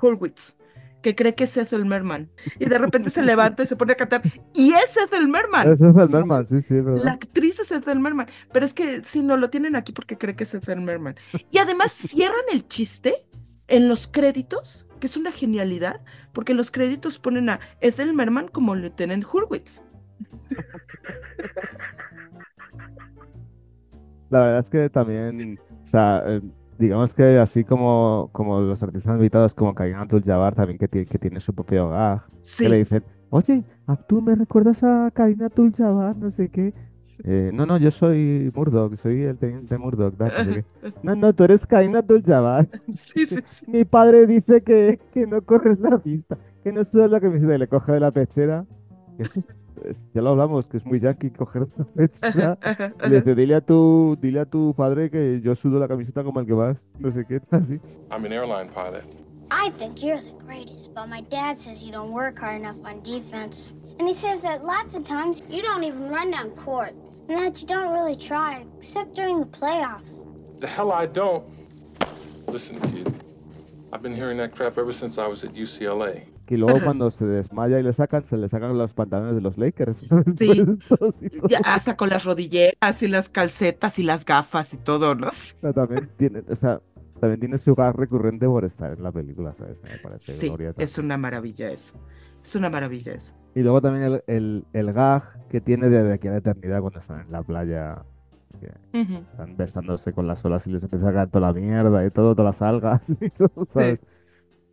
Hurwitz, que cree que es Ethel Merman. Y de repente se levanta y se pone a cantar. Y es Ethel Merman. Es el Merman, sí, sí, es La verdad. actriz es Ethel Merman. Pero es que sí, no lo tienen aquí porque cree que es Ethel Merman. Y además cierran el chiste en los créditos, que es una genialidad, porque en los créditos ponen a Ethel Merman como lieutenant Hurwitz. La verdad es que también, o sea, digamos que así como, como los artistas invitados como Karim Abdul-Jabbar también que, que tiene su propio gag, que le dicen, oye, ¿a tú me recuerdas a Karina Abdul-Jabbar? No sé qué. Eh, no, no, yo soy Murdoch, soy el teniente Murdoch. da, no, sé [laughs] no, no, tú eres Karina Abdul-Jabbar. [laughs] Sí, sí, sí. Mi padre dice que, que no corres la pista, que no sabes lo que me dice, le coge de la pechera. Eso es- [laughs] es- ya lo hablamos, que es muy yankee coger. Y [laughs] le dice, dile a tu, dile a tu padre que yo sudo la camiseta como el que vas. No sé qué, [laughs] así. I'm an airline pilot. I think you're the greatest, but my dad says you don't work hard enough on defense. And he says that lots of times you don't even run down court, and that you don't really try, except during the playoffs. The hell I don't. Listen, kid. I've been hearing that crap ever since I was at UCLA. Que luego cuando se desmaya y le sacan, se le sacan los pantalones de los Lakers. [laughs] Sí. Ya, hasta con las rodilleras y las calcetas y las gafas y todo, ¿no? También tiene, o sea, también tiene su gag recurrente por estar en la película, ¿sabes? Me parece Sí, es una maravilla eso. Es una maravilla eso. Y luego también el, el, el gag que tiene de, de aquí a la eternidad cuando están en la playa, que están besándose con las olas y les empieza a caer toda la mierda y todo, todas las algas [laughs] y todo, ¿sabes?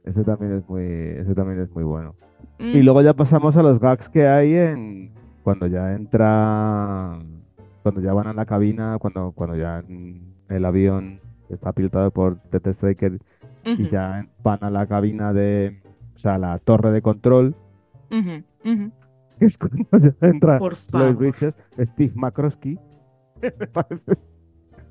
Ese también es muy, ese también es muy bueno. Y Mm. luego ya pasamos a los gags que hay en cuando ya entra, cuando ya van a la cabina, cuando, cuando ya el avión está pilotado por Ted Striker y ya van a la cabina de, o sea, la torre de control, [laughs] es cuando ya entra Lloyd. Bridges, Steve McCroskey. [laughs] Me parece-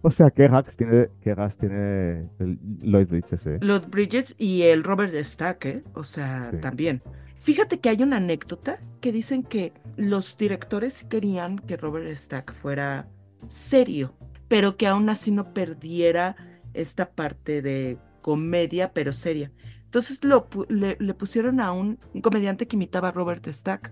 O sea, ¿qué gags tiene, qué tiene el Lloyd Bridges, eh? Los Bridges y el Robert Stack, ¿eh? O sea, Sí. también. Fíjate que hay una anécdota que dicen que los directores querían que Robert Stack fuera serio, pero que aún así no perdiera esta parte de comedia, pero seria. Entonces lo, le, le pusieron a un, un comediante que imitaba a Robert Stack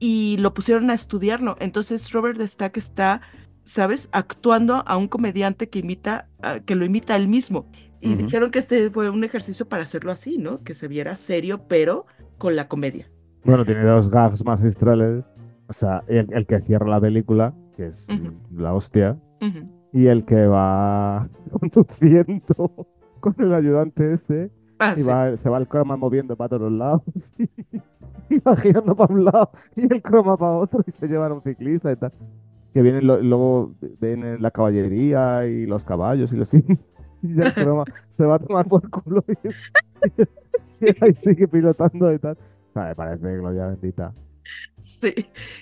y lo pusieron a estudiarlo. Entonces Robert Stack está, ¿sabes? Actuando a un comediante que imita, a- que lo imita él mismo. Y Ujú. dijeron que este fue un ejercicio para hacerlo así, ¿no? Que se viera serio, pero con la comedia. Bueno, tiene dos gags magistrales. O sea, el, el que cierra la película, que es Ujú. la hostia, Ujú. y el que va [laughs] conduciendo con el ayudante ese, Ah, y sí. va- se va el croma moviendo para todos lados, [laughs] y, y va girando para un lado, y el croma para otro, y se llevan a un ciclista y tal. Que vienen lo- luego viene la caballería y los caballos y los [laughs] y se va a tomar por culo y, [laughs] sigue pilotando y tal. O sea, me parece gloria bendita. Sí.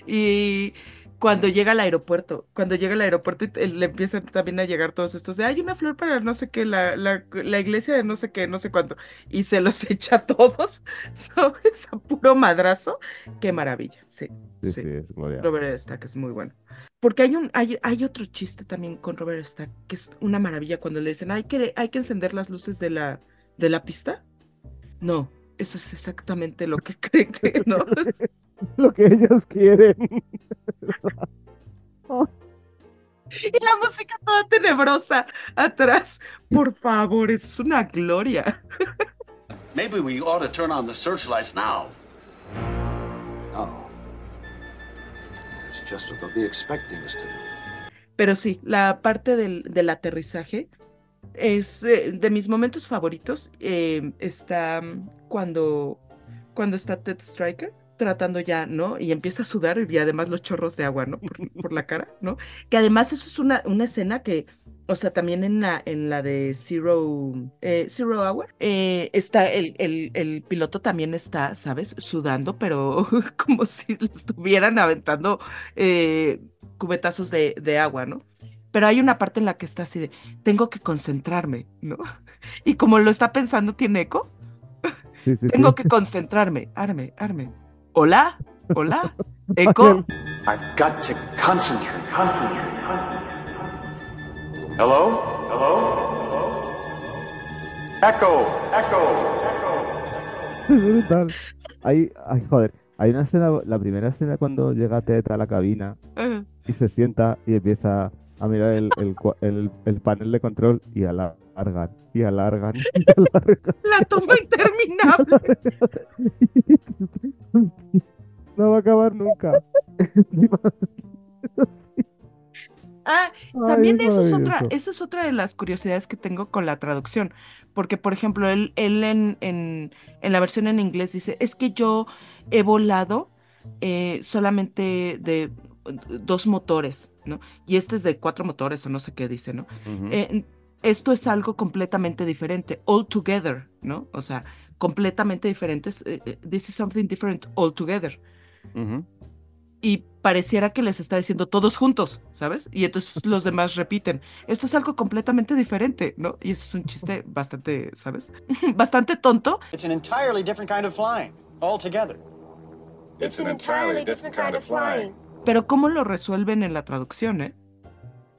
Y cuando llega al aeropuerto, cuando llega al aeropuerto y te- le empiezan también a llegar todos estos de, hay una flor para no sé qué, la, la, la iglesia de no sé qué, no sé cuánto, y se los [laughs] echa a todos, ¿sabes? A puro madrazo. Qué maravilla, sí. Sí, sí. sí, es. Robert Stack es muy bueno. Porque hay un, hay, hay otro chiste también con Robert Stack, que es una maravilla cuando le dicen, hay que, hay que encender las luces de la, de la pista. No, eso es exactamente lo que [laughs] creen que no. [laughs] [laughs] Lo que ellos quieren. [laughs] Y la música toda tenebrosa atrás. Por favor, es una gloria. Maybe we ought to turn on the searchlights now. No. It's just what they'll be expecting us to do. Pero sí, la parte del, del aterrizaje es eh, de mis momentos favoritos. eh, está mm, cuando, cuando está Ted Striker tratando ya, ¿no? Y empieza a sudar y además los chorros de agua, ¿no? Por, por la cara, ¿no? Que además eso es una, una escena que, o sea, también en la, en la de Zero, eh, Zero Hour, eh, está el, el, el piloto también está, ¿sabes? Sudando, pero [laughs] como si le estuvieran aventando eh, cubetazos de, de agua, ¿no? Pero hay una parte en la que está así de, tengo que concentrarme, ¿no? [laughs] Y como lo está pensando, tiene eco, Sí, sí, tengo sí. que concentrarme, arme, arme. Hola, hola, eco. [laughs] I've got to concentrate. Concentrate. Hello? Hello? Echo. Echo. Brutal. Ahí, ay, joder. Hay una escena, la primera escena cuando llega Ted a la cabina y se sienta y empieza a mirar el, el, cua- el- el panel de control y alargan, y alargan, y [laughs] alargan. La toma interminable. [laughs] No va a acabar nunca. [laughs] Ah, también es eso es otra, esa es otra de las curiosidades que tengo con la traducción, porque por ejemplo, él, él en, en, en la versión en inglés dice, es que yo he volado eh, solamente de dos motores, ¿no? Y este es de cuatro motores o no sé qué dice, ¿no? Eh, esto es algo completamente diferente, all together, ¿no? O sea, completamente diferentes. eh, eh, this is something different altogether. Ujú. Y pareciera que les está diciendo todos juntos, ¿sabes? Y entonces [laughs] los demás repiten, esto es algo completamente diferente, ¿no? Y eso es un chiste [laughs] bastante, ¿sabes? [laughs] bastante tonto. It's an entirely different kind of flying, altogether. It's an entirely different kind of flying. Pero cómo lo resuelven en la traducción, ¿eh?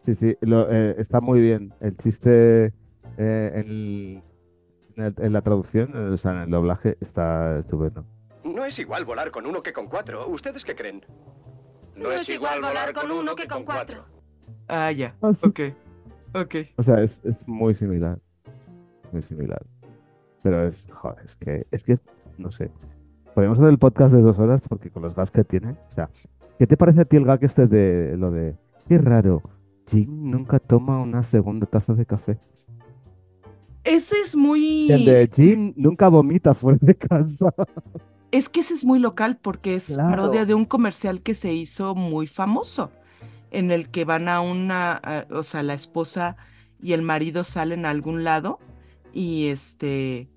Sí, sí, lo- eh, está muy bien. El chiste eh, en, el- en el- en la traducción, o sea, en el doblaje, está estupendo. No es igual volar con uno que con cuatro. ¿Ustedes qué creen? No es igual volar con uno que con cuatro. Ah, ya. [laughs] Ah, sí. Ok. Ok. O sea, es, es muy similar. Muy similar. Pero es, joder, es que, es que, no sé. Podríamos hacer el podcast de dos horas porque con los gags que tiene. O sea, ¿qué te parece a ti el gag este de lo de, qué raro, Jim nunca toma una segunda taza de café? Ese es muy... El de Jim nunca vomita fuera de casa. Es que ese es muy local porque es Claro. parodia de un comercial que se hizo muy famoso, en el que van a una, a- o sea, la esposa y el marido salen a algún lado y este,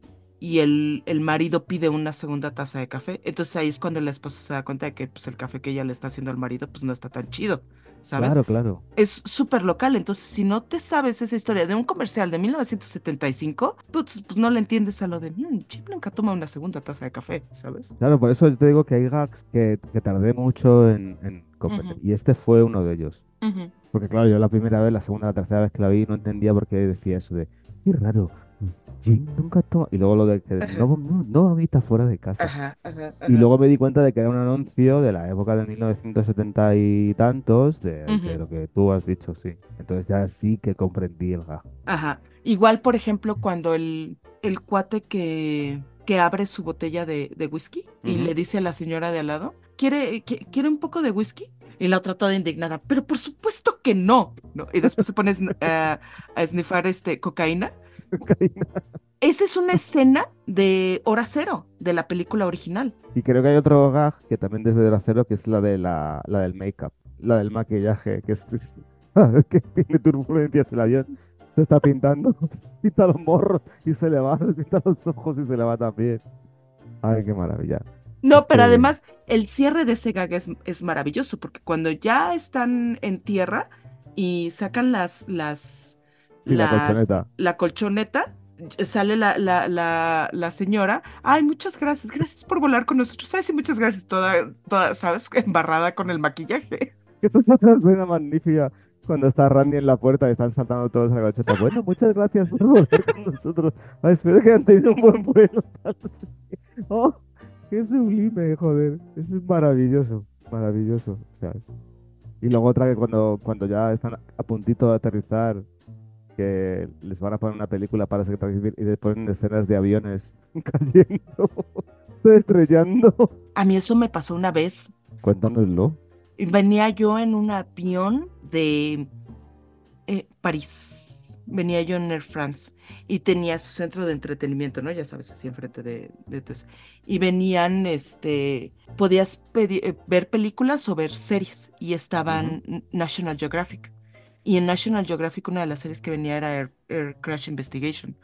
y el, el marido pide una segunda taza de café. Entonces ahí es cuando la esposa se da cuenta de que pues, el café que ella le está haciendo al marido pues no está tan chido, ¿sabes? Claro, claro. Es súper local, entonces si no te sabes esa historia de un comercial de 1975, pues, pues no le entiendes a lo de, "Mm, Jim nunca toma una segunda taza de café, ¿sabes? Claro, por eso yo te digo que hay gags que, que tardé mucho en, en comprender. Ujú. Y este fue uno de ellos. Ujú. Porque claro, yo la primera vez, la segunda, la tercera vez que la vi no entendía por qué decía eso de, qué raro, Jim nunca toma... Y luego lo de que Ajá. no, no, no vomita fuera de casa. Ajá, ajá, Y luego me di cuenta de que era un anuncio de la época de 1970 y tantos, de, lo que tú has dicho, sí. Entonces ya sí que comprendí el gag. Ajá. Igual, por ejemplo, cuando el, el cuate que, que abre su botella de, de whisky y le dice a la señora de al lado, ¿quiere, qui- ¿quiere un poco de whisky? Y la otra toda indignada, pero por supuesto que no, ¿no? Y después se pone a sn- [laughs] a, a snifar este, cocaína. [laughs] Esa es una escena de Hora Cero, de la película original. Y creo que hay otro gag que también desde el acero, que es la de la, la del make-up, la del maquillaje, que es, [laughs] que tiene turbulencias el avión. Se está pintando, [laughs] pinta los morros y se le va, pinta los ojos y se le va también. Ay, qué maravilla. No, pero además el cierre de ese gag es, es maravilloso, porque cuando ya están en tierra y sacan las, las, Sí, la colchoneta. la colchoneta, y- sale la, la, la, la señora, ay, muchas gracias, gracias por volar con nosotros, ay, sí, muchas gracias, toda, toda, ¿sabes? [laughs] Embarrada con el maquillaje. Eso es otra escena magnífica. Cuando está Randy en la puerta y están saltando todos a la colchoneta. Bueno, muchas gracias por volar con nosotros. Ay, espero que hayan tenido un buen vuelo. [laughs] Oh, qué sublime, joder. Eso es maravilloso, maravilloso. O sea, y luego otra que cuando, cuando ya están a puntito de aterrizar, que les van a poner una película para transmitir y después ponen escenas de aviones [laughs] cayendo, [laughs] estrellando. A mí eso me pasó una vez. Cuéntanoslo. Venía yo en un avión de eh, París. Venía yo en Air France y tenía su centro de entretenimiento, ¿no? Ya sabes, así enfrente de, de eso. Y venían, este, podías pedi- eh, ver películas o ver series y estaban N- National Geographic. Y en National Geographic una de las series que venía era Air, Air Crash Investigation,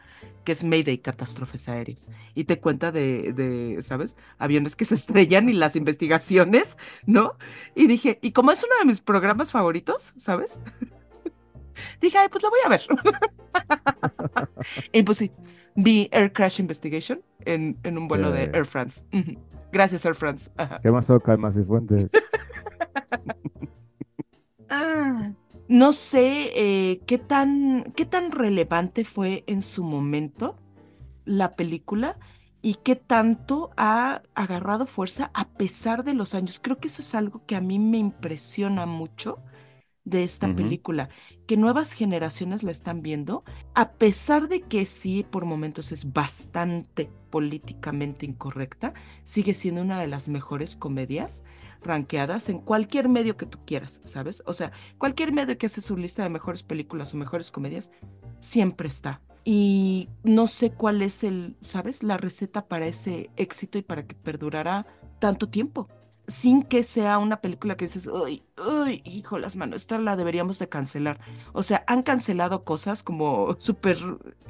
que es Mayday, catástrofes aéreas. Y te cuenta de, de, ¿sabes? Aviones que se estrellan y las investigaciones, ¿no? Y dije, y como es uno de mis programas favoritos, ¿sabes? [laughs] dije, ay, pues lo voy a ver. [laughs] y pues sí, vi Air Crash Investigation en, en un vuelo de Eh. Air France. Gracias, Air France. Ajá. ¿Qué más Oca, más y fuentes? [laughs] Ah, no sé eh, qué tan, qué tan relevante fue en su momento la película y qué tanto ha agarrado fuerza a pesar de los años. Creo que eso es algo que a mí me impresiona mucho de esta película, que nuevas generaciones la están viendo, a pesar de que sí, por momentos es bastante políticamente incorrecta, sigue siendo una de las mejores comedias ranqueadas en cualquier medio que tú quieras, ¿sabes? O sea, cualquier medio que hace su lista de mejores películas o mejores comedias, siempre está. Y no sé cuál es el, ¿sabes? La receta para ese éxito y para que perdurara tanto tiempo sin que sea una película que dices, uy, uy, hijo, las manos, esta la deberíamos de cancelar. O sea, han cancelado cosas como Super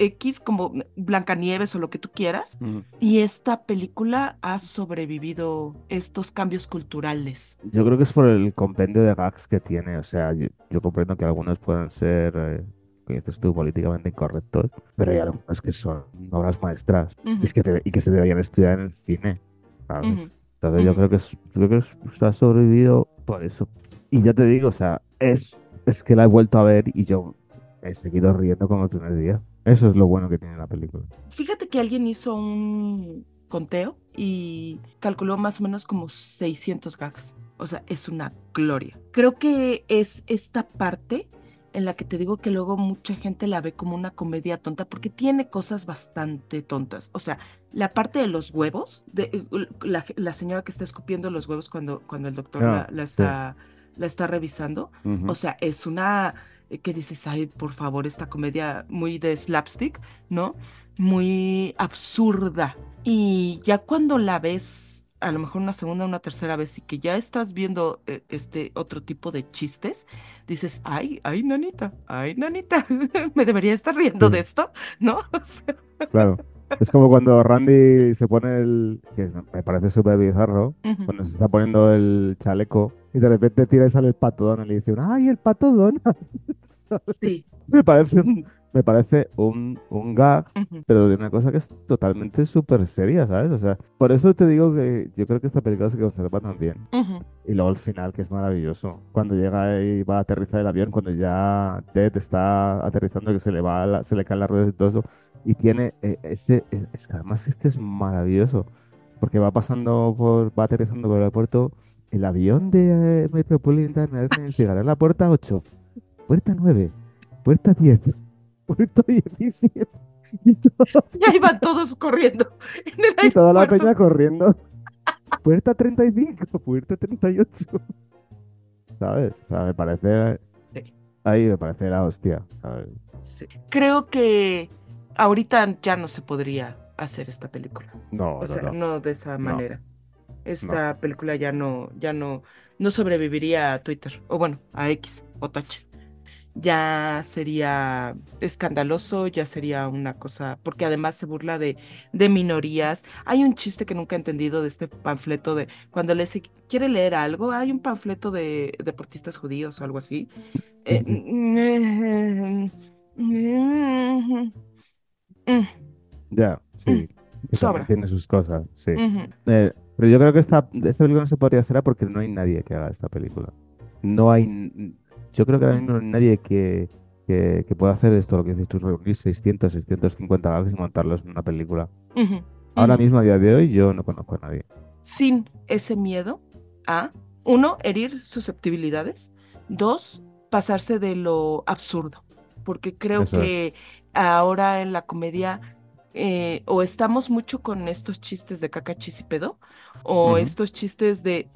X, como Blancanieves o lo que tú quieras, Mm. y esta película ha sobrevivido estos cambios culturales. Yo creo que es por el compendio de gags que tiene. O sea, yo, yo comprendo que algunos puedan ser, eh, como dices tú, políticamente incorrectos, pero hay algunos que son obras maestras y, es que te- y que se deberían estudiar en el cine. ¿sabes? Ujú. Entonces yo creo que, es- creo que pues, ha sobrevivido por eso. Y ya te digo, o sea, es, es que la he vuelto a ver y yo he seguido riendo como el primer día. Eso es lo bueno que tiene la película. Fíjate que alguien hizo un conteo y calculó más o menos como 600 gags. O sea, es una gloria. Creo que es esta parte en la que te digo que luego mucha gente la ve como una comedia tonta porque tiene cosas bastante tontas. O sea, la parte de los huevos, de la, la señora que está escupiendo los huevos cuando, cuando el doctor Ah, la, la sí. está, la está revisando. O sea, es una eh, que dices, ay, por favor, esta comedia muy de slapstick, ¿no? Muy absurda. Y ya cuando la ves, a lo mejor una segunda una tercera vez, y que ya estás viendo eh, este otro tipo de chistes, dices, ay, ay, nanita, ay, nanita, [laughs] me debería estar riendo de esto, ¿no? [laughs] O sea, Claro. Es como cuando Randy se pone el. que me parece súper bizarro. Cuando se está poniendo el chaleco y de repente tira y sale el pato Donald y dice: ¡Ay, el pato Donald! [laughs] ¿Sabes? sí. [laughs] Me parece un, me parece un, un gag, pero de una cosa que es totalmente súper seria, ¿sabes? O sea, por eso te digo que yo creo que esta película se conserva tan bien. Y luego el final, que es maravilloso. Cuando llega y va a aterrizar el avión, cuando ya Ted está aterrizando, que se le va la- se le caen las ruedas y todo eso. Y tiene eh, ese. Es que además es que es maravilloso. Porque va pasando por. va aterrizando por el aeropuerto. El avión de eh, Metropolitan Airlines [laughs] llegará a la puerta 8, puerta 9, puerta 10, [laughs] puerta 17. Y, todo- Y ahí van todos corriendo en el y toda la peña corriendo. Puerta 35, puerta 38. ¿Sabes? O sea, me parece. Sí. Ahí me parece la hostia, ¿sabes? Sí. Creo que ahorita ya no se podría hacer esta película. No, O no, sea, no. no de esa No. manera. Esta película ya no, ya no, no sobreviviría a Twitter, o bueno, a X o Touch. Ya sería escandaloso, ya sería una cosa, porque además se burla de, de minorías. Hay un chiste que nunca he entendido de este panfleto de cuando le quiere leer algo, hay un panfleto de deportistas judíos o algo así. Eh, mm, mm, mm, Ya, sí. Que Sobra. tiene sus cosas, sí. Eh, pero yo creo que esta, esta película no se podría hacer porque no hay nadie que haga esta película. No hay. Yo creo que ahora mismo no hay nadie que, que, que pueda hacer esto, lo que dices tú, reunir 600, 650 gags y montarlos en una película. Ahora ujú. mismo, a día de hoy, yo no conozco a nadie. sin ese miedo a, uno, herir susceptibilidades, dos, pasarse de lo absurdo, porque creo Eso es. que ahora en la comedia eh, o estamos mucho con estos chistes de caca, chis y pedo, o estos chistes de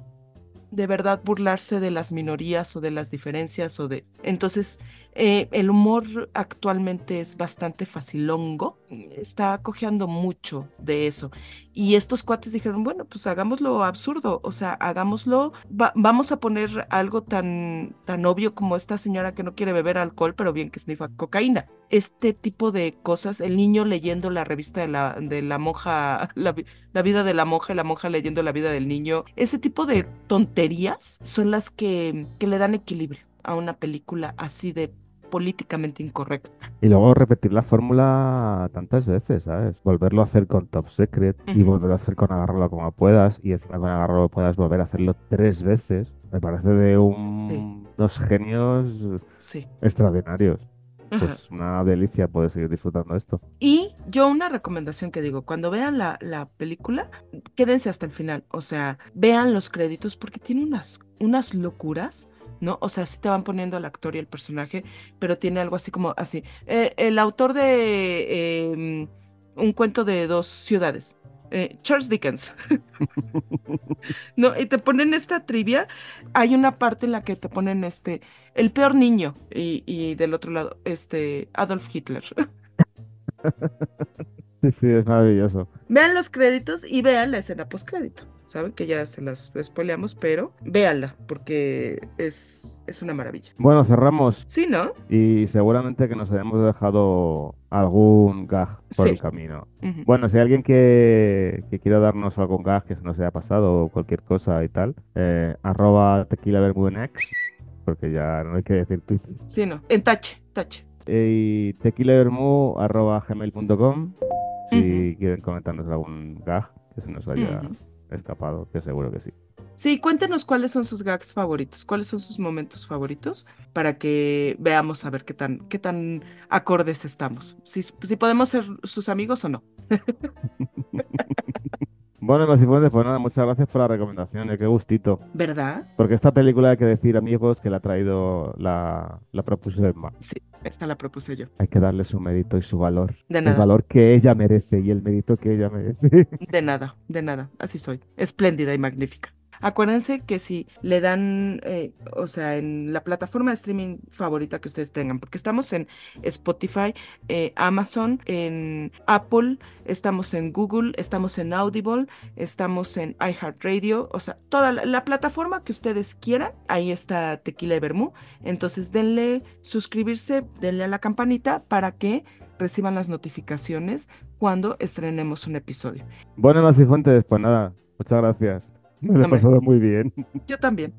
de verdad burlarse de las minorías o de las diferencias o de... Entonces, eh, el humor actualmente es bastante facilongo, está cojeando mucho de eso. Y estos cuates dijeron, bueno, pues hagámoslo absurdo, o sea, hagámoslo, va- vamos a poner algo tan, tan obvio como esta señora que no quiere beber alcohol, pero bien que snifa cocaína. Este tipo de cosas, el niño leyendo la revista de la, de la monja, la, la vida de la monja la monja leyendo la vida del niño, ese tipo de tonterías son las que, que le dan equilibrio a una película así de políticamente incorrecta. Y luego repetir la fórmula tantas veces, ¿sabes? Volverlo a hacer con Top Secret y volverlo a hacer con Agárralo como puedas y encima con Agárralo puedas volver a hacerlo tres veces. Me parece de un- unos genios Sí. extraordinarios. Ajá. Pues una delicia poder seguir disfrutando esto. Y yo una recomendación que digo, cuando vean la, la película, quédense hasta el final, o sea, vean los créditos porque tiene unas, unas locuras, ¿no? O sea, sí te van poniendo al actor y el personaje, pero tiene algo así como así. eh, el autor de eh, Un cuento de dos ciudades. eh, Charles Dickens. [laughs] no, y te ponen esta trivia. Hay una parte en la que te ponen este, el peor niño, y, y del otro lado, este, Adolf Hitler. [laughs] [laughs] Sí, es maravilloso. Vean los créditos y vean la escena postcrédito. Saben que ya se las spoileamos, pero véanla, porque es, es una maravilla. Bueno, cerramos. Sí, ¿no? Y seguramente que nos hayamos dejado algún gag por Sí. el camino. Bueno, si hay alguien que, que quiera darnos algún gag que se nos haya pasado o cualquier cosa y tal, eh, arroba tequila bermudenex, porque ya no hay que decir Twitter. Sí, ¿no? En tache, tache. Y tequilabermu arroba gmail.com si quieren comentarnos algún gag que se nos haya escapado, que seguro que sí. Sí, cuéntenos cuáles son sus gags favoritos, cuáles son sus momentos favoritos, para que veamos a ver qué tan, qué tan acordes estamos. Si, si podemos ser sus amigos o no. [laughs] Bueno, Masifuentes, pues nada, muchas gracias por la recomendación, eh, qué gustito. ¿Verdad? Porque esta película hay que decir, amigos, que la ha traído, la, la propuso Emma. Sí, esta la propuse yo. Hay que darle su mérito y su valor. De El nada. valor que ella merece y el mérito que ella merece. De nada, de nada. Así soy. Espléndida y magnífica. Acuérdense que si le dan, eh, o sea, en la plataforma de streaming favorita que ustedes tengan, porque estamos en Spotify, eh, Amazon, en Apple, estamos en Google, estamos en Audible, estamos en iHeartRadio, o sea, toda la, la plataforma que ustedes quieran, ahí está Tequila y Bermú. Entonces denle suscribirse, denle a la campanita para que reciban las notificaciones cuando estrenemos un episodio. Bueno, Masifuentes, pues nada, muchas gracias. Me lo he pasado muy bien. [laughs] Yo también.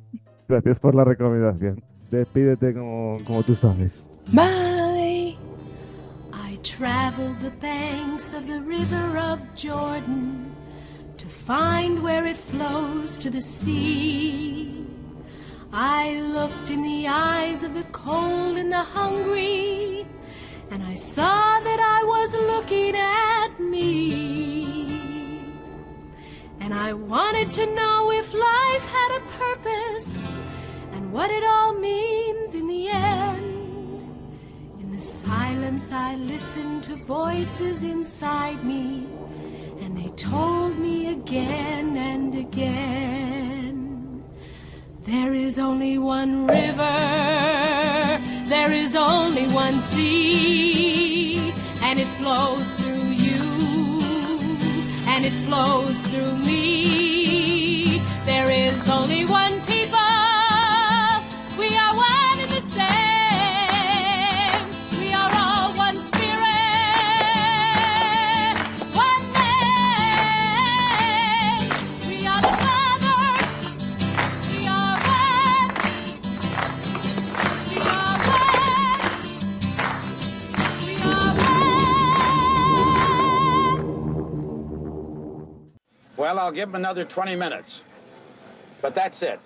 Gracias por la recomendación. Despídete como, como tú sabes. Bye. I traveled the banks of the river of Jordan to find where it flows to the sea. I looked in the eyes of the cold and the hungry, and I saw that I was looking at me. And I wanted to know if life had a purpose and what it all means in the end. In the silence, I listened to voices inside me, and they told me again and again there is only one river, there is only one sea, and it flows and it flows through me. There is only one Well, I'll give him another 20 minutes. But that's it.